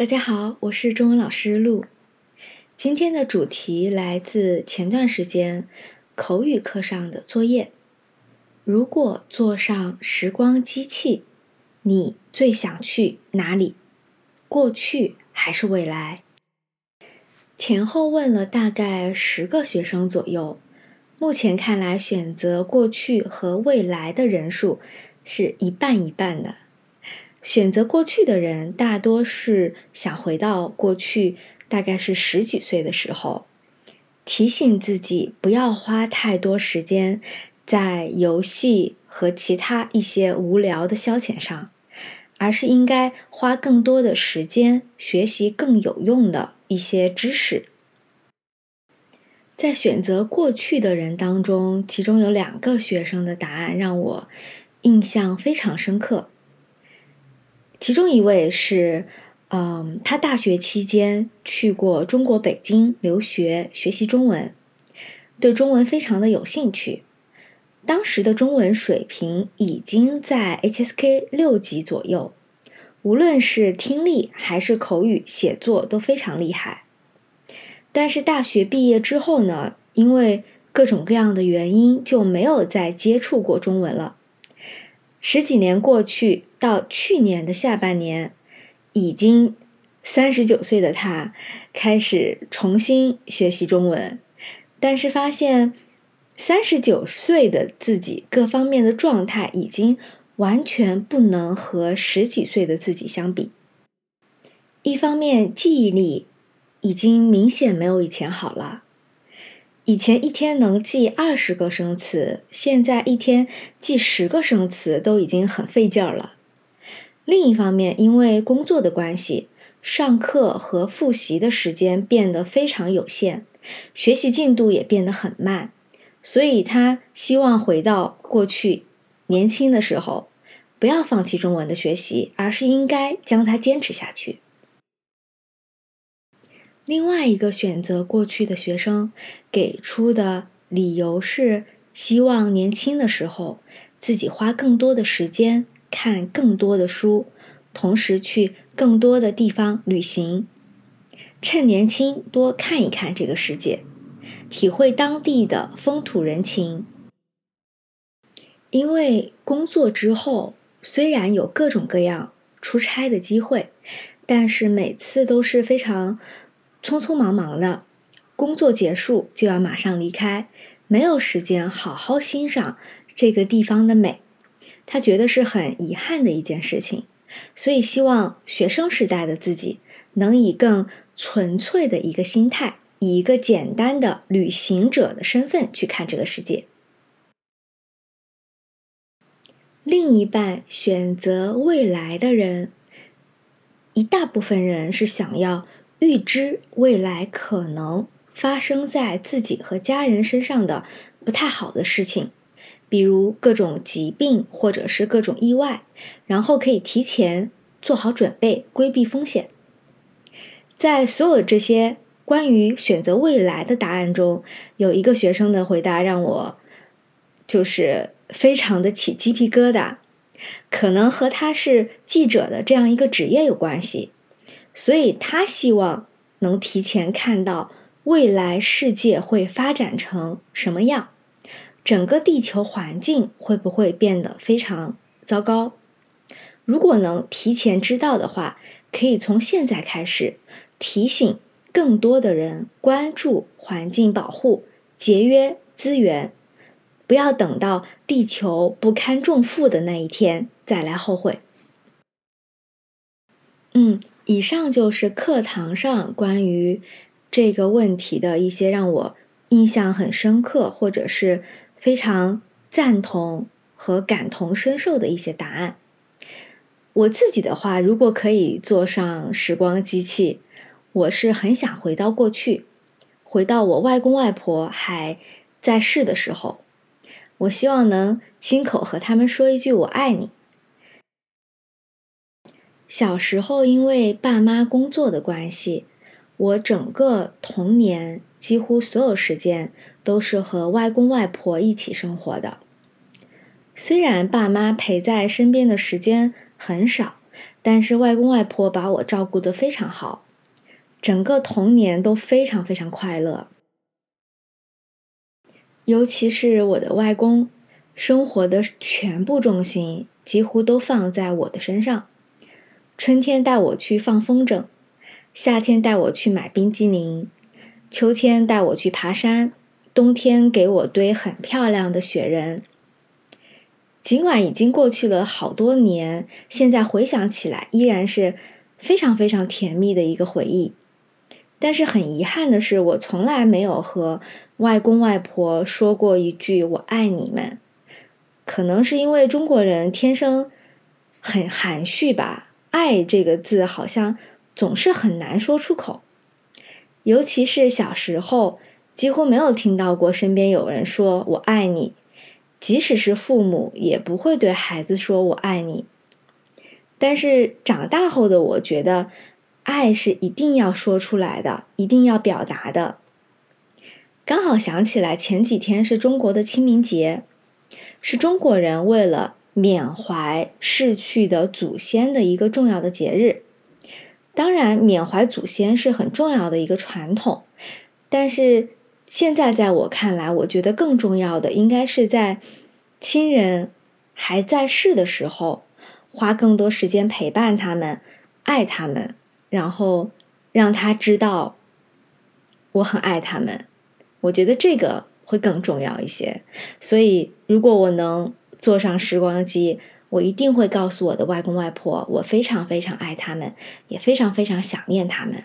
大家好，我是中文老师陆。今天的主题来自前段时间口语课上的作业。如果坐上时光机器，你最想去哪里？过去还是未来？前后问了大概十个学生左右，目前看来，选择过去和未来的人数是一半一半的。选择过去的人大多是想回到过去，大概是十几岁的时候，提醒自己不要花太多时间在游戏和其他一些无聊的消遣上，而是应该花更多的时间学习更有用的一些知识。在选择过去的人当中，其中有两个学生的答案让我印象非常深刻。其中一位是，嗯，他大学期间去过中国北京留学学习中文，对中文非常的有兴趣。当时的中文水平已经在 HSK 六级左右，无论是听力还是口语写作都非常厉害。但是大学毕业之后呢，因为各种各样的原因，就没有再接触过中文了。十几年过去，到去年的下半年，已经三十九岁的他开始重新学习中文，但是发现三十九岁的自己各方面的状态已经完全不能和十几岁的自己相比。一方面，记忆力已经明显没有以前好了。以前一天能记二十个生词，现在一天记十个生词都已经很费劲儿了。另一方面，因为工作的关系，上课和复习的时间变得非常有限，学习进度也变得很慢，所以他希望回到过去年轻的时候，不要放弃中文的学习，而是应该将它坚持下去。另外一个选择过去的学生给出的理由是，希望年轻的时候自己花更多的时间看更多的书，同时去更多的地方旅行，趁年轻多看一看这个世界，体会当地的风土人情。因为工作之后虽然有各种各样出差的机会，但是每次都是非常。匆匆忙忙的，工作结束就要马上离开，没有时间好好欣赏这个地方的美，他觉得是很遗憾的一件事情。所以希望学生时代的自己能以更纯粹的一个心态，以一个简单的旅行者的身份去看这个世界。另一半选择未来的人，一大部分人是想要。预知未来可能发生在自己和家人身上的不太好的事情，比如各种疾病或者是各种意外，然后可以提前做好准备，规避风险。在所有这些关于选择未来的答案中，有一个学生的回答让我就是非常的起鸡皮疙瘩，可能和他是记者的这样一个职业有关系。所以他希望能提前看到未来世界会发展成什么样，整个地球环境会不会变得非常糟糕？如果能提前知道的话，可以从现在开始提醒更多的人关注环境保护、节约资源，不要等到地球不堪重负的那一天再来后悔。嗯。以上就是课堂上关于这个问题的一些让我印象很深刻，或者是非常赞同和感同身受的一些答案。我自己的话，如果可以坐上时光机器，我是很想回到过去，回到我外公外婆还在世的时候，我希望能亲口和他们说一句“我爱你”。小时候，因为爸妈工作的关系，我整个童年几乎所有时间都是和外公外婆一起生活的。虽然爸妈陪在身边的时间很少，但是外公外婆把我照顾得非常好，整个童年都非常非常快乐。尤其是我的外公，生活的全部重心几乎都放在我的身上。春天带我去放风筝，夏天带我去买冰激凌，秋天带我去爬山，冬天给我堆很漂亮的雪人。尽管已经过去了好多年，现在回想起来依然是非常非常甜蜜的一个回忆。但是很遗憾的是，我从来没有和外公外婆说过一句“我爱你们”。可能是因为中国人天生很含蓄吧。爱这个字好像总是很难说出口，尤其是小时候，几乎没有听到过身边有人说我爱你，即使是父母也不会对孩子说我爱你。但是长大后的我觉得，爱是一定要说出来的，一定要表达的。刚好想起来前几天是中国的清明节，是中国人为了。缅怀逝去的祖先的一个重要的节日，当然，缅怀祖先是很重要的一个传统。但是现在在我看来，我觉得更重要的应该是在亲人还在世的时候，花更多时间陪伴他们，爱他们，然后让他知道我很爱他们。我觉得这个会更重要一些。所以，如果我能。坐上时光机，我一定会告诉我的外公外婆，我非常非常爱他们，也非常非常想念他们。